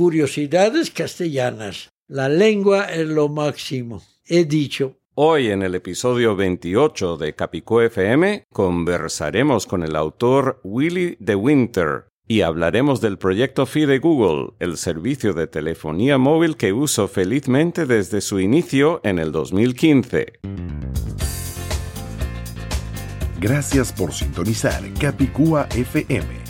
curiosidades castellanas. La lengua es lo máximo. He dicho. Hoy en el episodio 28 de Capicó FM conversaremos con el autor Willy de Winter y hablaremos del proyecto Fi de Google, el servicio de telefonía móvil que uso felizmente desde su inicio en el 2015. Gracias por sintonizar Capicúa FM.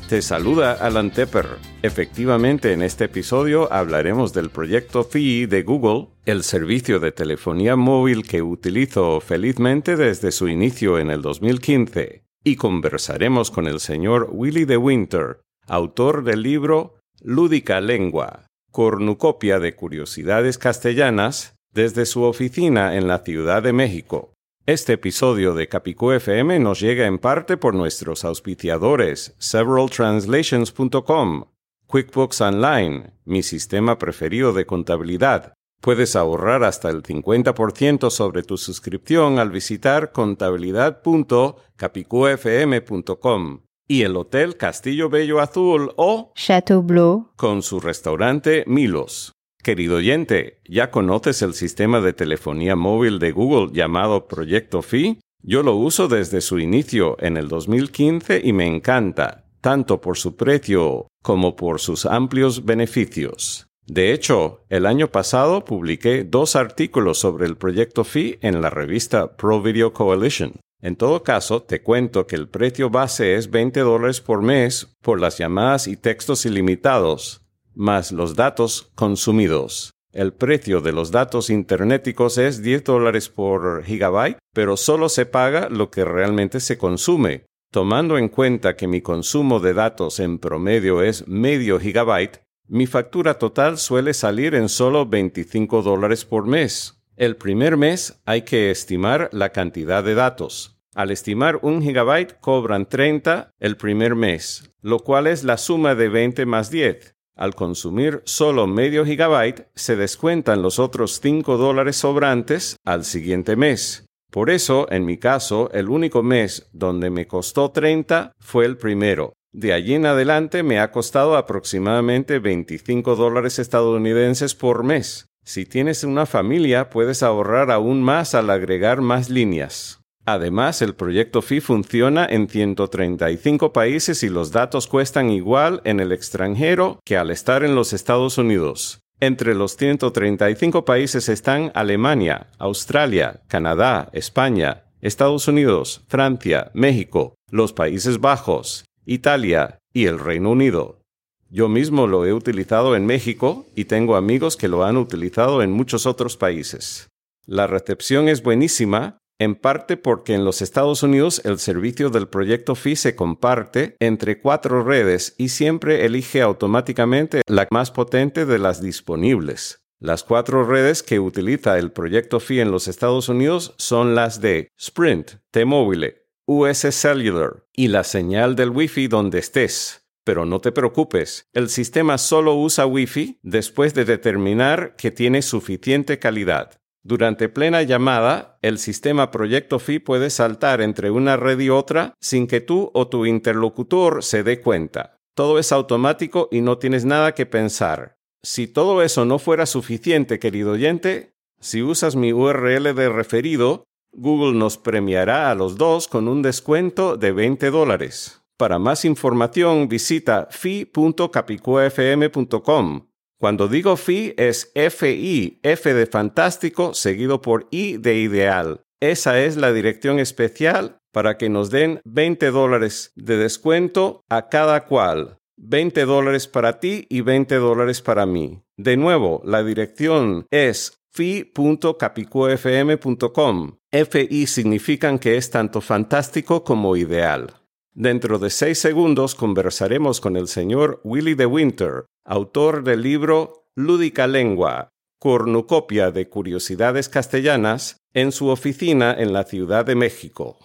Te saluda Alan Tepper. Efectivamente, en este episodio hablaremos del proyecto Fi de Google, el servicio de telefonía móvil que utilizo felizmente desde su inicio en el 2015, y conversaremos con el señor Willy de Winter, autor del libro Lúdica Lengua, cornucopia de curiosidades castellanas, desde su oficina en la Ciudad de México. Este episodio de Capicú FM nos llega en parte por nuestros auspiciadores severaltranslations.com, QuickBooks Online, mi sistema preferido de contabilidad. Puedes ahorrar hasta el 50% sobre tu suscripción al visitar contabilidad.capicufm.com y el Hotel Castillo Bello Azul o Chateau Bleu con su restaurante Milos. Querido oyente, ¿ya conoces el sistema de telefonía móvil de Google llamado Proyecto Fi? Yo lo uso desde su inicio en el 2015 y me encanta, tanto por su precio como por sus amplios beneficios. De hecho, el año pasado publiqué dos artículos sobre el proyecto Fi en la revista Pro Video Coalition. En todo caso, te cuento que el precio base es 20 dólares por mes por las llamadas y textos ilimitados, más los datos consumidos. El precio de los datos internéticos es 10 dólares por gigabyte, pero solo se paga lo que realmente se consume. Tomando en cuenta que mi consumo de datos en promedio es medio gigabyte, mi factura total suele salir en solo 25 dólares por mes. El primer mes hay que estimar la cantidad de datos. Al estimar un gigabyte cobran 30 el primer mes, lo cual es la suma de 20 más 10. Al consumir solo medio gigabyte, se descuentan los otros 5 dólares sobrantes al siguiente mes. Por eso, en mi caso, el único mes donde me costó 30 fue el primero. De allí en adelante me ha costado aproximadamente 25 dólares estadounidenses por mes. Si tienes una familia, puedes ahorrar aún más al agregar más líneas. Además, el proyecto FI funciona en 135 países y los datos cuestan igual en el extranjero que al estar en los Estados Unidos. Entre los 135 países están Alemania, Australia, Canadá, España, Estados Unidos, Francia, México, los Países Bajos, Italia y el Reino Unido. Yo mismo lo he utilizado en México y tengo amigos que lo han utilizado en muchos otros países. La recepción es buenísima en parte porque en los Estados Unidos el servicio del proyecto FI se comparte entre cuatro redes y siempre elige automáticamente la más potente de las disponibles. Las cuatro redes que utiliza el proyecto FI en los Estados Unidos son las de Sprint, T-Mobile, US Cellular y la señal del Wi-Fi donde estés. Pero no te preocupes, el sistema solo usa Wi-Fi después de determinar que tiene suficiente calidad. Durante plena llamada, el sistema Proyecto Fi puede saltar entre una red y otra sin que tú o tu interlocutor se dé cuenta. Todo es automático y no tienes nada que pensar. Si todo eso no fuera suficiente, querido oyente, si usas mi URL de referido, Google nos premiará a los dos con un descuento de 20 dólares. Para más información visita fi.capicuafm.com cuando digo FI es FI, F de fantástico, seguido por I de ideal. Esa es la dirección especial para que nos den 20 dólares de descuento a cada cual. 20 dólares para ti y 20 dólares para mí. De nuevo, la dirección es fi.capicuafm.com. FI significan que es tanto fantástico como ideal. Dentro de seis segundos conversaremos con el señor Willy de Winter, autor del libro Lúdica Lengua, cornucopia de curiosidades castellanas, en su oficina en la Ciudad de México.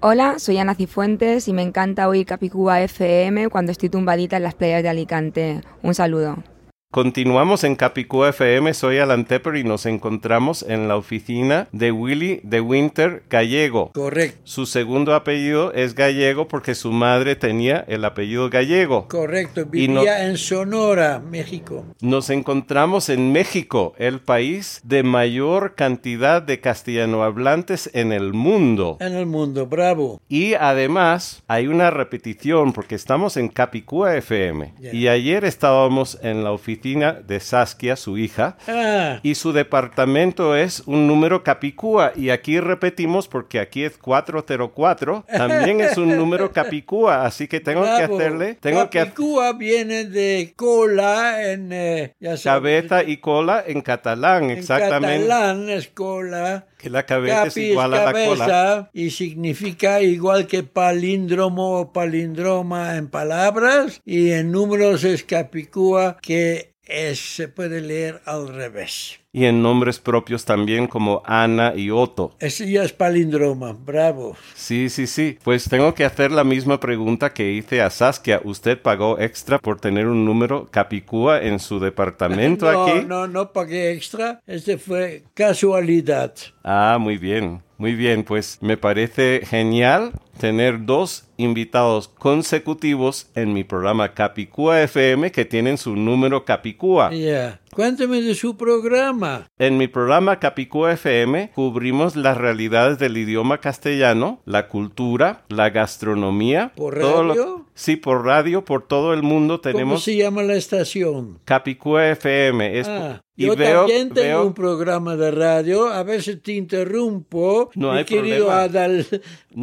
Hola, soy Ana Cifuentes y me encanta oír Capicúa FM cuando estoy tumbadita en las playas de Alicante. Un saludo. Continuamos en Capicúa FM, soy Alan Tepper y nos encontramos en la oficina de Willy de Winter Gallego. Correcto. Su segundo apellido es gallego porque su madre tenía el apellido gallego. Correcto, no- vivía en Sonora, México. Nos encontramos en México, el país de mayor cantidad de castellanohablantes en el mundo. En el mundo, bravo. Y además hay una repetición porque estamos en Capicúa FM. Y ayer estábamos en la oficina de Saskia, su hija, Ah, y su departamento es un número Capicúa. Y aquí repetimos porque aquí es 404. También es un número Capicúa. Así que tengo que hacerle. Tengo que Capicúa viene de cola en... eh, ya sabes, cabeza y cola en catalán. En Exactamente. catalán es cola. Que la cabeza es igual a la cola. cabeza y significa igual que palíndromo o palindroma en palabras y en números es capicúa que es- se puede leer al revés. Y en nombres propios también como Ana y Otto. Ese ya es palíndroma, bravo. Sí, sí, sí. Pues tengo que hacer la misma pregunta que hice a Saskia. ¿Usted pagó extra por tener un número Capicúa en su departamento no, aquí? no, no pagué extra. Este fue casualidad. Ah, muy bien, muy bien. Pues me parece genial tener dos invitados consecutivos en mi programa Capicúa FM que tienen su número Capicúa. Ya. Cuéntame de su programa. En mi programa Capicúa FM cubrimos las realidades del idioma castellano, la cultura, la gastronomía. ¿Por lo- radio? sí, por radio, por todo el mundo ¿Cómo tenemos se llama la estación? Capicúa FM. Es- Ah, y yo veo, también tengo veo- un programa de radio. A veces te interrumpo, No mi hay querido problema. Adal,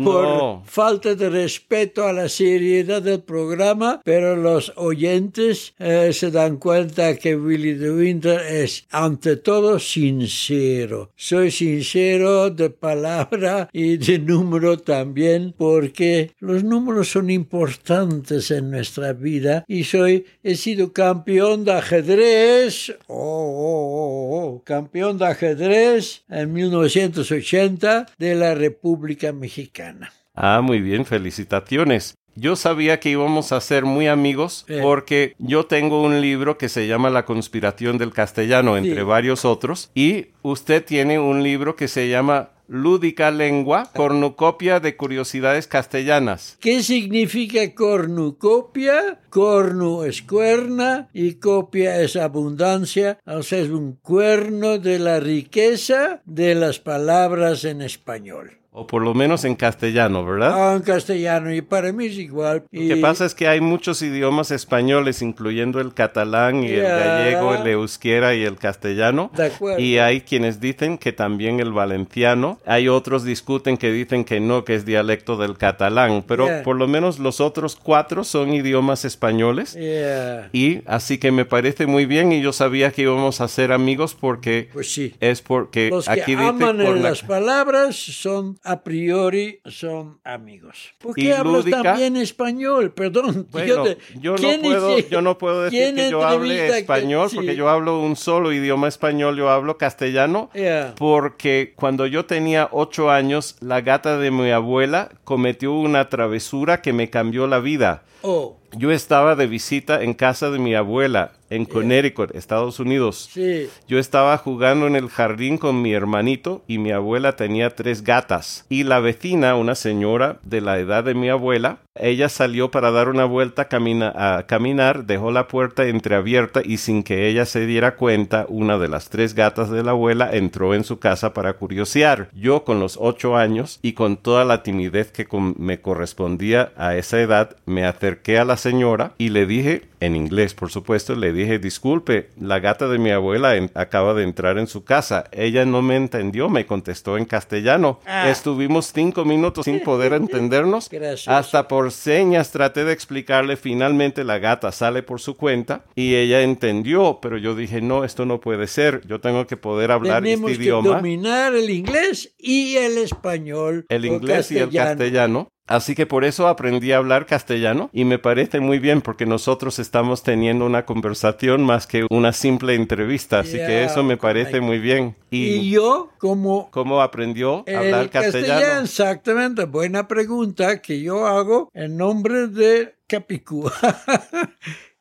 por No. falta de respeto a la seriedad del programa, pero los oyentes eh, se dan cuenta que Willy de Winter es ante todo sincero. Soy sincero de palabra y de número también, porque los números son importantes en nuestra vida y soy he sido campeón de ajedrez oh, oh, oh, oh, campeón de ajedrez en 1980 de la República Mexicana Ah, muy bien, felicitaciones. Yo sabía que íbamos a ser muy amigos Eh. porque yo tengo un libro que se llama La conspiración del castellano, entre Sí. varios otros, y usted tiene un libro que se llama Lúdica Lengua, cornucopia de curiosidades castellanas. ¿Qué significa cornucopia? Cornu es cuerna y copia es abundancia, o sea, es un cuerno de la riqueza de las palabras en español. O por lo menos en castellano, ¿verdad? Ah, en castellano, y para mí es igual. Lo que pasa es que hay muchos idiomas españoles, incluyendo el catalán y el Ya. gallego, el euskera y el castellano. De acuerdo. Y hay quienes dicen que también el valenciano. Hay otros discuten que dicen que no, que es dialecto del catalán. Pero Ya. por lo menos los otros cuatro son idiomas españoles. Yeah, Y así que me parece muy bien y yo sabía que íbamos a ser amigos porque pues sí. es porque Los que aquí dice aman por en la- las palabras son a priori son amigos. ¿Por qué hablas lúdica- bien español? Perdón. Bueno, te- yo, no ¿quién puedo, yo no puedo decir que yo hable que- español porque yo hablo un solo idioma español, yo hablo castellano. Yeah. Porque cuando yo tenía ocho años, la gata de mi abuela cometió una travesura que me cambió la vida. Oh, Yo estaba de visita en casa de mi abuela en Connecticut, Estados Unidos. sí. Yo estaba jugando en el jardín con mi hermanito y mi abuela tenía tres gatas. Y la vecina, una señora de la edad de mi abuela, ella salió para dar una vuelta camina- a caminar, dejó la puerta entreabierta y sin que ella se diera cuenta, una de las tres gatas de la abuela entró en su casa para curiosear. Yo con los ocho años y con toda la timidez que me correspondía a esa edad, me acerqué a la señora y le dije, en inglés por supuesto, le dije, disculpe, la gata de mi abuela acaba de entrar en su casa. Ella no me entendió, me contestó en castellano. Ah. Estuvimos cinco minutos sin poder entendernos hasta por por señas traté de explicarle, finalmente la gata sale por su cuenta y ella entendió, pero yo dije, no, esto no puede ser, yo tengo que poder hablar Tenemos este que idioma, dominar el inglés y el español. el inglés y el castellano. Así que por eso aprendí a hablar castellano y me parece muy bien porque nosotros estamos teniendo una conversación más que una simple entrevista, así que eso me parece correcto. muy bien. Y ¿Y, yo, como cómo aprendió a hablar el castellano, castellano? exactamente, buena pregunta que yo hago en nombre de Capicúa.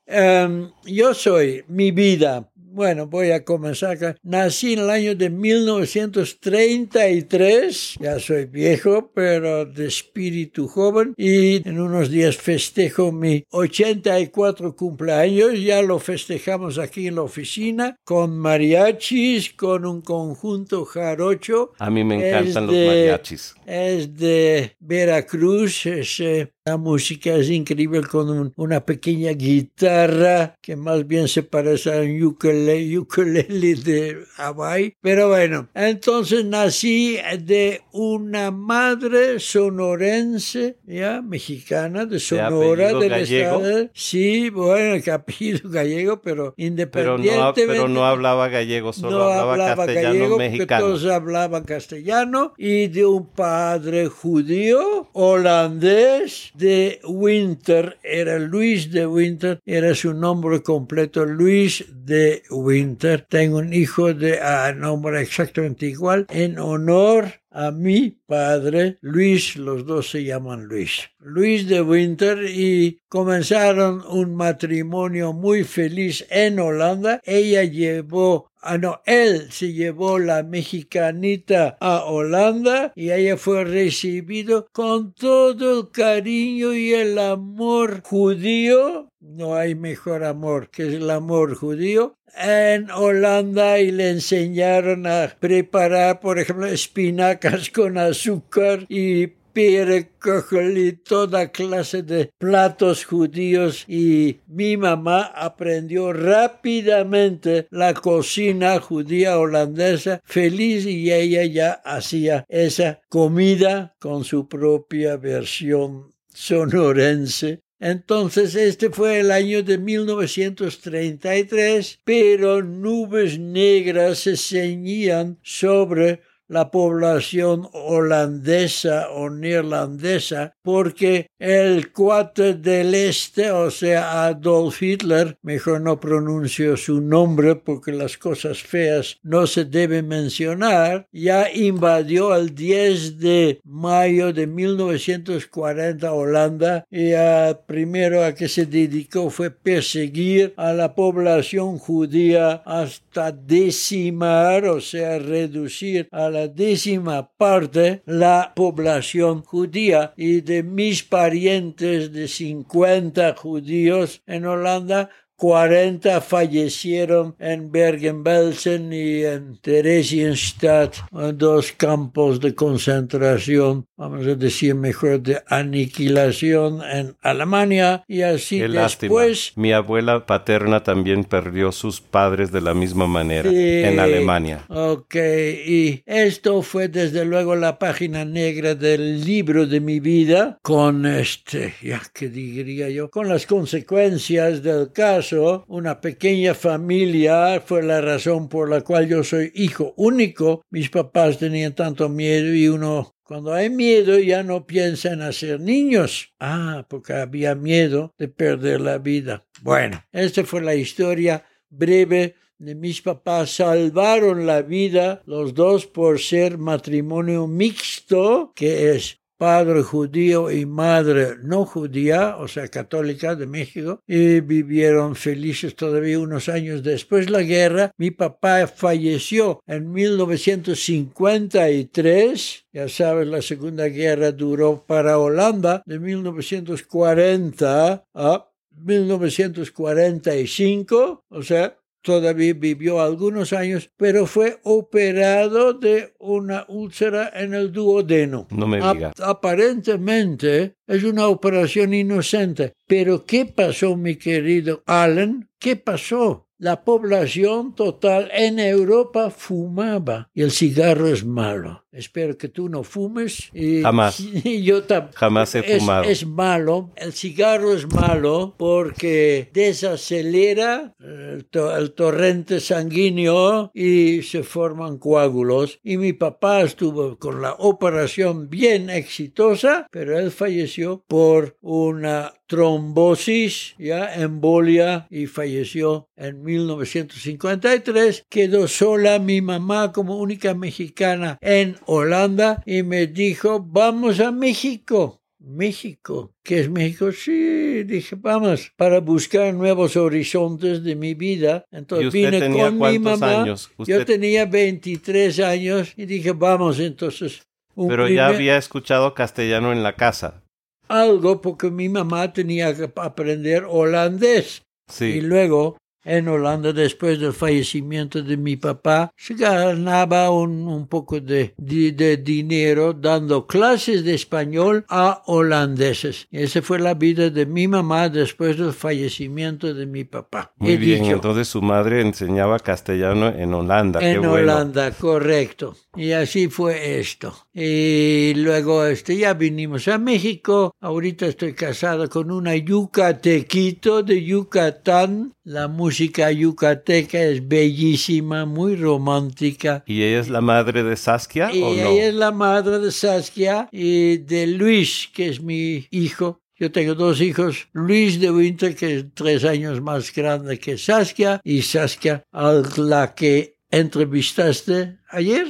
Em, yo soy mi vida. Bueno, voy a comenzar acá. Nací en el año de 1933. Ya soy viejo, pero de espíritu joven. Y en unos días festejo mi 84 cumpleaños. Ya lo festejamos aquí en la oficina con mariachis, con un conjunto jarocho. A mí me encantan los mariachis. Es de Veracruz, es, eh, la música es increíble con un- una pequeña guitarra que más bien se parece a un ukulele, ukulele de Hawaii. Pero bueno, entonces nací de una madre sonorense, ya, mexicana, de Sonora, apellido del gallego? estado. Sí, bueno, apellido gallego, pero Pero independientemente. no, pero no hablaba gallego, solo no hablaba, hablaba castellano gallego, mexicano. todos hablaban castellano, y de un padre judío, holandés, de Winter, era Luis de Winter, era su nombre completo, Luis de Winter. Tengo un hijo de a nombre exactamente igual, en honor a mi padre, Luis, los dos se llaman Luis. Luis de Winter y comenzaron un matrimonio muy feliz en Holanda. Ella llevó Ah, no, él se llevó la mexicanita a Holanda y ella fue recibido con todo el cariño y el amor judío. No hay mejor amor que el amor judío en Holanda y le enseñaron a preparar, por ejemplo, espinacas con azúcar y pere, cojol y toda clase de platos judíos y mi mamá aprendió rápidamente la cocina judía holandesa feliz y ella ya hacía esa comida con su propia versión sonorense. Entonces este fue el año de 1933, pero nubes negras se ceñían sobre la población holandesa o neerlandesa porque el cuate del este, o sea, Adolf Hitler, mejor no pronuncio su nombre porque las cosas feas no se deben mencionar, ya invadió el 10 de mayo de 1940 Holanda y a primero a que se dedicó fue perseguir a la población judía hasta decimar, o sea, reducir a la décima parte la población judía y de mis parientes de 50 judíos en Holanda 40 fallecieron en Bergen-Belsen y en Theresienstadt, dos campos de concentración, vamos a decir mejor de aniquilación en Alemania y así Qué lástima. después Mi abuela paterna también perdió sus padres de la misma manera Sí. en Alemania. Ok, y esto fue desde luego la página negra del libro de mi vida, con este, ya que diría yo, con las consecuencias del Una pequeña familia fue la razón por la cual yo soy hijo único. Mis papás tenían tanto miedo y uno cuando hay miedo ya no piensa en hacer niños. Ah, porque había miedo de perder la vida. Bueno, esta fue la historia breve de mis papás. Salvaron la vida los dos por ser matrimonio mixto, que es padre judío y madre no judía, o sea, católica de México, y vivieron felices todavía unos años después de la guerra. Mi papá falleció en 1953, ya sabes, la Segunda Guerra duró para Holanda de 1940 a 1945, o sea, todavía vivió algunos años, pero fue operado de una úlcera en el duodeno. No me Ap- diga. aparentemente es una operación inocente. Pero ¿qué pasó, mi querido Allen? ¿Qué pasó? La población total en Europa fumaba y el cigarro es malo. Espero que tú no fumes. Y, Jamás. y yo Jamás he es, fumado. es malo, el cigarro es malo porque desacelera el, to- el torrente sanguíneo y se forman coágulos. Y mi papá estuvo con la operación bien exitosa, pero él falleció por una trombosis, ya embolia y falleció en 1953. Quedó sola mi mamá como única mexicana en Holanda y me dijo, vamos a México. México. ¿Qué es México? Sí, dije, vamos, para buscar nuevos horizontes de mi vida. Entonces ¿Y usted vine tenía con mi mamá. años? Yo tenía 23 años y dije, vamos, entonces. un Pero ya había escuchado castellano en la casa. algo porque mi mamá tenía que aprender holandés. Y Sí. luego, en Holanda, después del fallecimiento de mi papá, se ganaba un, un poco de, de- de dinero dando clases de español a holandeses. Esa fue la vida de mi mamá después del fallecimiento de mi papá. Muy He bien, dicho, entonces su madre enseñaba castellano en Holanda. Qué en bueno. Holanda, correcto. Y así fue esto. Y luego este, ya vinimos a México. Ahorita estoy casado con una yucatequito de Yucatán. La música yucateca es bellísima, muy romántica. ¿Y ella es la madre de Saskia Y o no? ella es la madre de Saskia y de Luis, que es mi hijo. Yo tengo dos hijos, Luis de Winter, que es tres años más grande que Saskia, y Saskia, a la que entrevistaste ayer.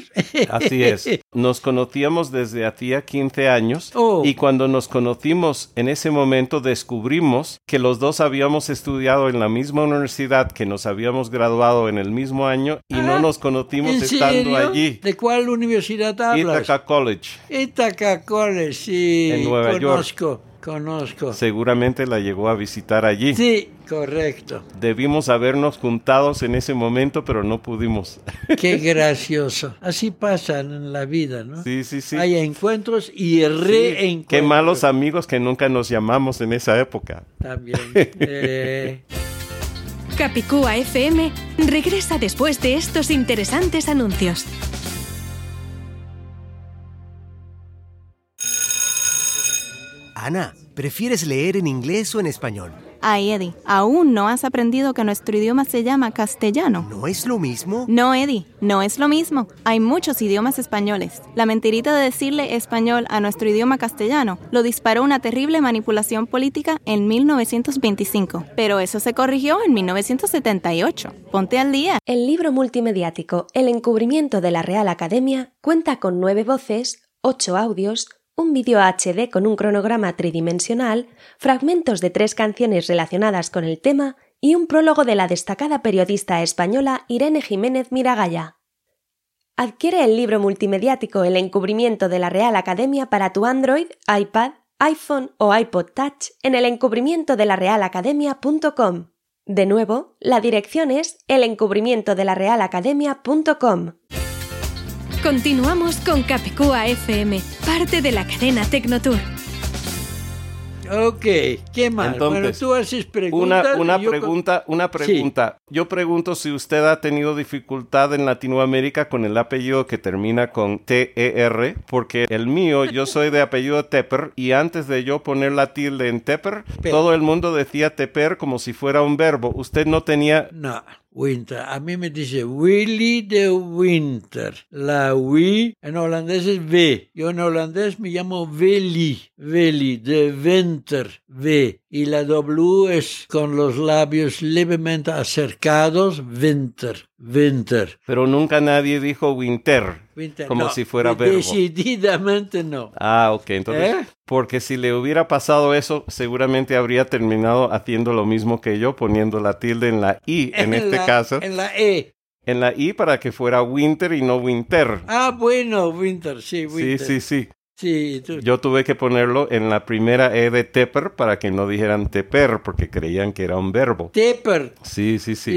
Así es. Nos conocíamos desde hacía 15 años Oh. y cuando nos conocimos en ese momento descubrimos que los dos habíamos estudiado en la misma universidad, que nos habíamos graduado en el mismo año y no nos conocimos ¿En estando allí. ¿De cuál universidad hablas? Ithaca College. Ithaca College, sí. En Nueva York. Conozco. Seguramente la llegó a visitar allí. Sí, correcto. Debimos habernos juntados en ese momento, pero no pudimos. Qué gracioso. Así pasan en la vida, ¿no? Sí, sí, sí. Hay encuentros y Sí, reencuentros. Qué malos amigos que nunca nos llamamos en esa época. También. Eh, Capicúa FM regresa después de estos interesantes anuncios. Ana, ¿prefieres leer en inglés o en español? Ay, Eddie, ¿aún no has aprendido que nuestro idioma se llama castellano? ¿No es lo mismo? No, Eddie, no es lo mismo. Hay muchos idiomas españoles. La mentirita de decirle español a nuestro idioma castellano lo disparó una terrible manipulación política en 1925. Pero eso se corrigió en 1978. Ponte al día. El libro multimediático El encubrimiento de la Real Academia cuenta con nueve voces, ocho audios, un vídeo HD con un cronograma tridimensional, fragmentos de tres canciones relacionadas con el tema y un prólogo de la destacada periodista española Irene Jiménez Miragaya. Adquiere el libro multimediático El encubrimiento de la Real Academia para tu Android, iPad, iPhone o iPod Touch en el encubrimiento de la Real Academia.com. De nuevo, la dirección es el encubrimiento de la Real Academia.com. Continuamos con Capicúa FM, parte de la cadena Tecnotour. ok, ¿qué más? Entonces, bueno, tú haces Una, preguntas. una con- pregunta, una pregunta. Yo pregunto si usted ha tenido dificultad en Latinoamérica con el apellido que termina con T-E-R, porque el mío, yo soy de apellido Tepper, y antes de yo poner la tilde en Tepper, Pe- todo el mundo decía Tepper como si fuera un verbo. Usted no tenía... No, Winter. A mí me dice Willy de Winter. La W en holandés es V. Yo en holandés me llamo Veli. Veli de Winter. V. Y la W es con los labios levemente acercados. Winter. Winter. Pero nunca nadie dijo Winter, Winter. como No, si fuera verbo. Decididamente no. Ah, ok. Entonces, ¿Eh? porque si le hubiera pasado eso, seguramente habría terminado haciendo lo mismo que yo, poniendo la tilde en la I en, este la- caso. En la E. En la I para que fuera Winter y no Winter. Ah, bueno, Winter. Sí, Winter. sí, sí. Sí, tú- Yo tuve que ponerlo en la primera E de Tepper para que no dijeran Teper, porque creían que era un verbo. Tepper. Sí, sí, sí.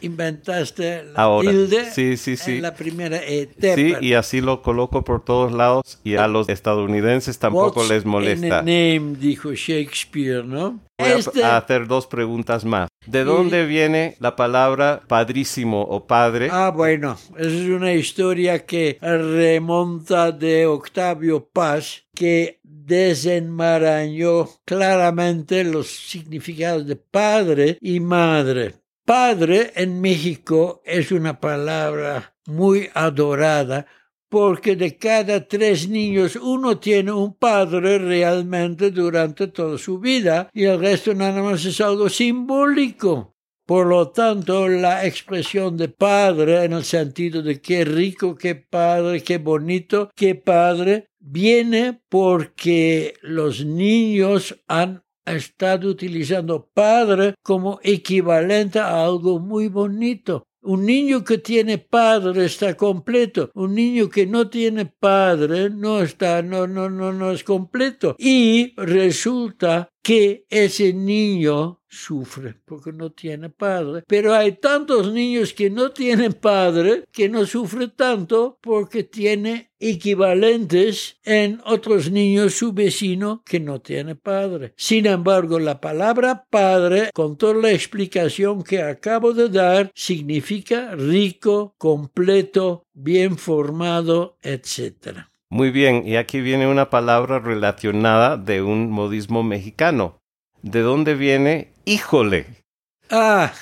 Y inventaste la Ahora, tilde sí, sí, sí. en la primera E. Sí, Tepper. y así lo coloco por todos lados y a los estadounidenses tampoco What's les in molesta. a name, dijo Shakespeare, ¿no? Voy a- Este- a hacer dos preguntas más. ¿De dónde viene la palabra padrísimo o padre? Ah, bueno, es una historia que remonta de Octavio Paz, que desenmarañó claramente los significados de padre y madre. Padre en México es una palabra muy adorada porque de cada tres niños uno tiene un padre realmente durante toda su vida y el resto nada más es algo simbólico. Por lo tanto, la expresión de padre en el sentido de qué rico, qué padre, qué bonito, qué padre, viene porque los niños han estado utilizando padre como equivalente a algo muy bonito. Un niño que tiene padre está completo. Un niño que no tiene padre no está, no, no, no, no es completo. Y resulta que ese niño sufre porque no tiene padre. Pero hay tantos niños que no tienen padre que no sufre tanto porque tiene equivalentes en otros niños su vecino que no tiene padre. Sin embargo, la palabra padre, con toda la explicación que acabo de dar, significa rico, completo, bien formado, etc. Muy bien, y aquí viene una palabra relacionada de un modismo mexicano. ¿De dónde viene híjole? Ah,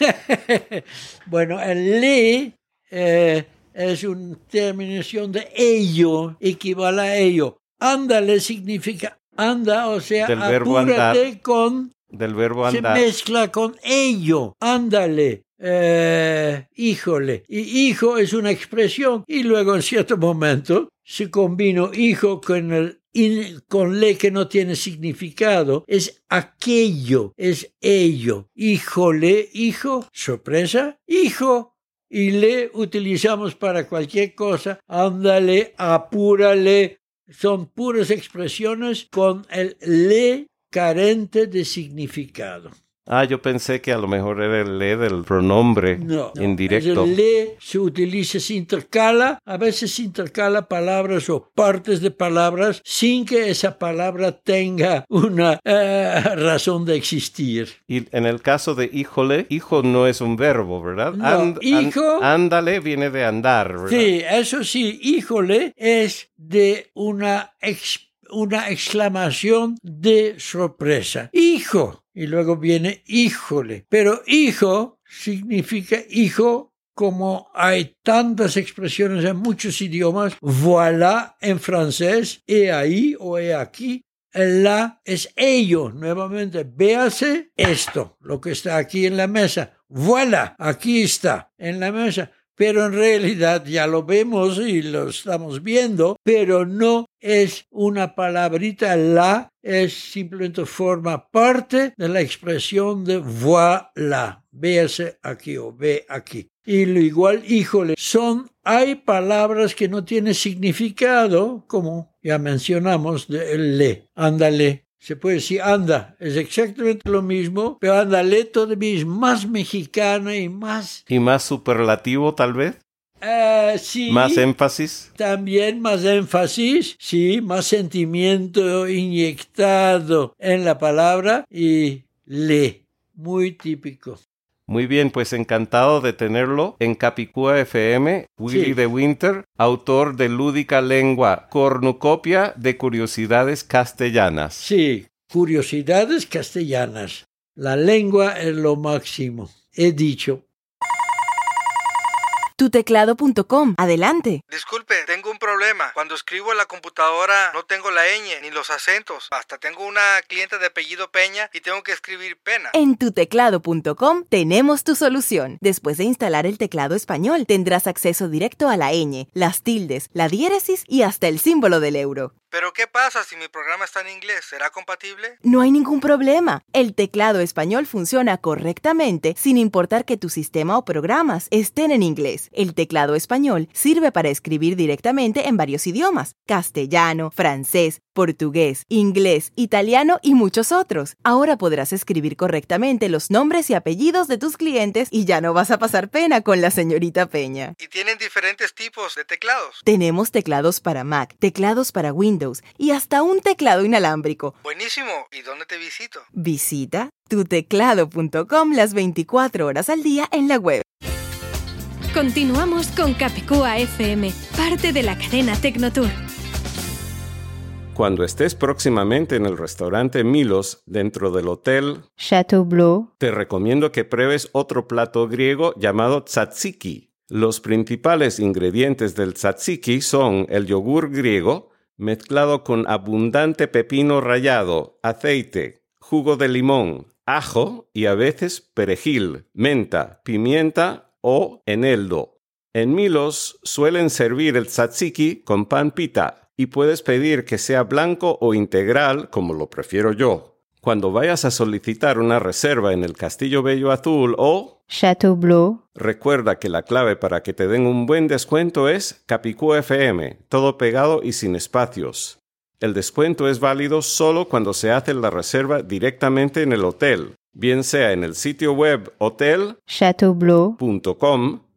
bueno, el le eh, es una terminación de ello, equivale a ello. Ándale significa anda, o sea, Del verbo andar. apúrate con, Del verbo se andar. mezcla con ello, ándale. eh, híjole, y hijo es una expresión y luego en cierto momento se combinó hijo con el in- con le que no tiene significado, es aquello, es ello. Híjole, hijo, sorpresa, hijo. Y le utilizamos para cualquier cosa. Ándale, apúrale. Son puras expresiones con el le carente de significado. Ah, yo pensé que a lo mejor era el le del pronombre No, no. indirecto. El le se utiliza, se intercala, a veces se intercala palabras o partes de palabras sin que esa palabra tenga una eh, razón de existir. Y en el caso de híjole, hijo no es un verbo, ¿verdad? No, hijo- ándale viene de andar, ¿verdad? Sí, eso sí, híjole es de una, ex- una exclamación de sorpresa. Hijo. Y luego viene híjole. Pero hijo significa hijo como hay tantas expresiones en muchos idiomas. Voilà en francés, he ahí o he aquí. La es ello. Nuevamente, véase esto, lo que está aquí en la mesa. Voilà, aquí está, en la mesa pero en realidad ya lo vemos y lo estamos viendo, pero no es una palabrita la, es simplemente forma parte de la expresión de voilà, véase aquí o ve aquí. Y lo igual, híjole, son, hay palabras que no tienen significado, como ya mencionamos, de le, ándale, se puede decir anda, es exactamente lo mismo, pero ándale todavía es más mexicana y más, Y más superlativo, tal vez. eh, sí, Más énfasis. también más énfasis, sí, más sentimiento inyectado en la palabra y le, muy típico. Muy bien, pues encantado de tenerlo en Capicúa FM, Willy Sí. de Winter, autor de Lúdica Lengua, cornucopia de curiosidades castellanas. Sí, curiosidades castellanas. La lengua es lo máximo. He dicho. tuteclado.com. Adelante. Disculpe, tengo un problema. Cuando escribo en la computadora no tengo la ñ ni los acentos. Hasta tengo una cliente de apellido Peña y tengo que escribir pena. En tuteclado.com tenemos tu solución. Después de instalar el teclado español, tendrás acceso directo a la ñ, las tildes, la diéresis y hasta el símbolo del euro. Pero ¿qué pasa si mi programa está en inglés? ¿Será compatible? No hay ningún problema. El teclado español funciona correctamente sin importar que tu sistema o programas estén en inglés. El teclado español sirve para escribir directamente en varios idiomas, castellano, francés, portugués, inglés, italiano y muchos otros. Ahora podrás escribir correctamente los nombres y apellidos de tus clientes y ya no vas a pasar pena con la señorita Peña. ¿Y tienen diferentes tipos de teclados? Tenemos teclados para Mac, teclados para Windows y hasta un teclado inalámbrico. Buenísimo. ¿Y dónde te visito? Visita tuteclado.com las 24 horas al día en la web. Continuamos con Capicúa FM, parte de la cadena Tecnotour. Cuando estés próximamente en el restaurante Milos dentro del hotel Chateau Bleu, te recomiendo que pruebes otro plato griego llamado tzatziki. Los principales ingredientes del tzatziki son el yogur griego mezclado con abundante pepino rallado, aceite, jugo de limón, ajo y a veces perejil, menta, pimienta o eneldo. En Milos suelen servir el tzatziki con pan pita y puedes pedir que sea blanco o integral como lo prefiero yo. Cuando vayas a solicitar una reserva en el Castillo Bello Azul o Chateau Bleu, recuerda que la clave para que te den un buen descuento es Capicú FM, todo pegado y sin espacios. El descuento es válido solo cuando se hace la reserva directamente en el hotel, bien sea en el sitio web hotel.com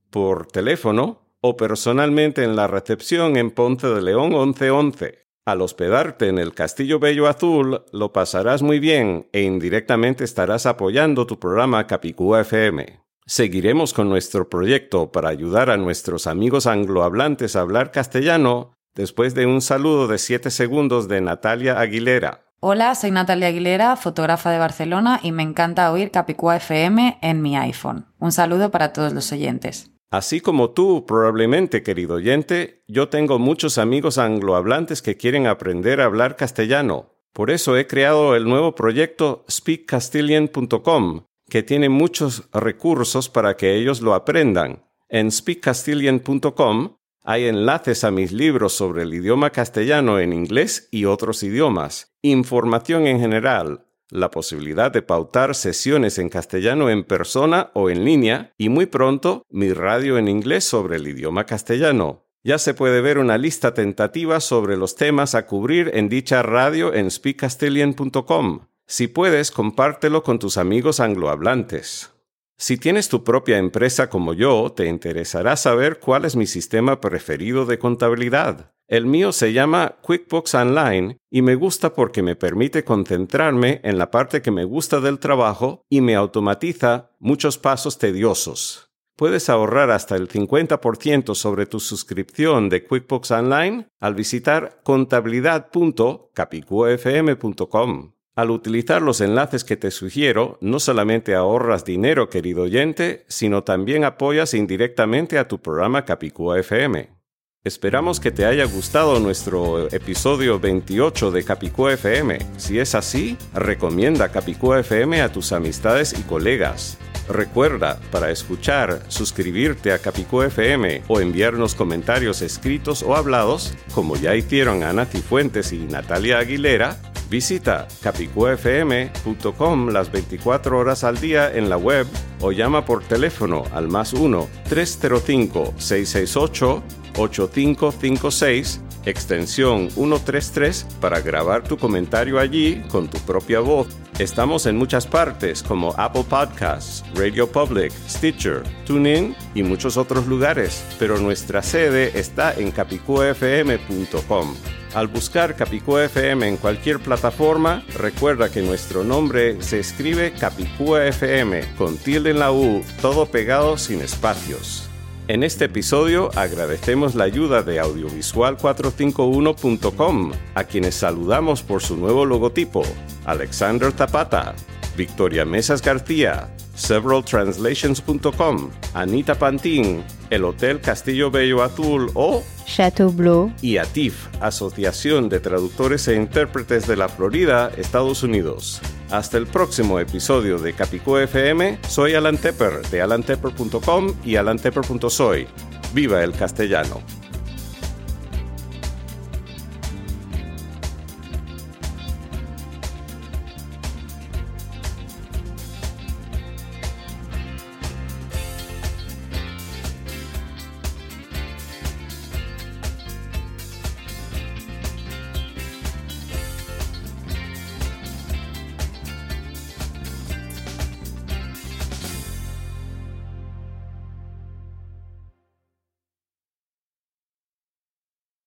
por teléfono o personalmente en la recepción en Ponce de León 1111. Al hospedarte en el Castillo Bello Azul, lo pasarás muy bien e indirectamente estarás apoyando tu programa Capicúa FM. Seguiremos con nuestro proyecto para ayudar a nuestros amigos anglohablantes a hablar castellano después de un saludo de 7 segundos de Natalia Aguilera. Hola, soy Natalia Aguilera, fotógrafa de Barcelona y me encanta oír Capicúa FM en mi iPhone. Un saludo para todos los oyentes. Así como tú, probablemente, querido oyente, yo tengo muchos amigos anglohablantes que quieren aprender a hablar castellano. Por eso he creado el nuevo proyecto speakcastilian.com, que tiene muchos recursos para que ellos lo aprendan. En speakcastilian.com hay enlaces a mis libros sobre el idioma castellano en inglés y otros idiomas, información en general, la posibilidad de pautar sesiones en castellano en persona o en línea y muy pronto mi radio en inglés sobre el idioma castellano. Ya se puede ver una lista tentativa sobre los temas a cubrir en dicha radio en speakcastilian.com. Si puedes, compártelo con tus amigos anglohablantes. Si tienes tu propia empresa como yo, te interesará saber cuál es mi sistema preferido de contabilidad. El mío se llama QuickBooks Online y me gusta porque me permite concentrarme en la parte que me gusta del trabajo y me automatiza muchos pasos tediosos. Puedes ahorrar hasta el 50% sobre tu suscripción de QuickBooks Online al visitar contabilidad.capicuafm.com. Al utilizar los enlaces que te sugiero, no solamente ahorras dinero, querido oyente, sino también apoyas indirectamente a tu programa Capicúa FM. Esperamos que te haya gustado nuestro episodio 28 de Capicúa FM. Si es así, recomienda Capicúa FM a tus amistades y colegas. Recuerda, para escuchar, suscribirte a Capicúa FM o enviarnos comentarios escritos o hablados, como ya hicieron Ana Cifuentes y Natalia Aguilera, visita capicuafm.com las 24 horas al día en la web o llama por teléfono al más 1 305 668 8556 extensión 133 para grabar tu comentario allí con tu propia voz. Estamos en muchas partes como Apple Podcasts, Radio Public, Stitcher, TuneIn y muchos otros lugares, pero nuestra sede está en capicuafm.com. Al buscar Capicúa FM en cualquier plataforma, recuerda que nuestro nombre se escribe Capicúa FM con tilde en la U, todo pegado sin espacios. En este episodio agradecemos la ayuda de audiovisual451.com, a quienes saludamos por su nuevo logotipo, Alexander Zapata, Victoria Mesas García, severaltranslations.com, Anita Pantín, el Hotel Castillo Bello Azul o Chateau Bleu y ATIF, Asociación de Traductores e Intérpretes de la Florida, Estados Unidos. Hasta el próximo episodio de Capicú FM, soy Alan Tepper de alantepper.com y alantepper.soy. ¡Viva el castellano!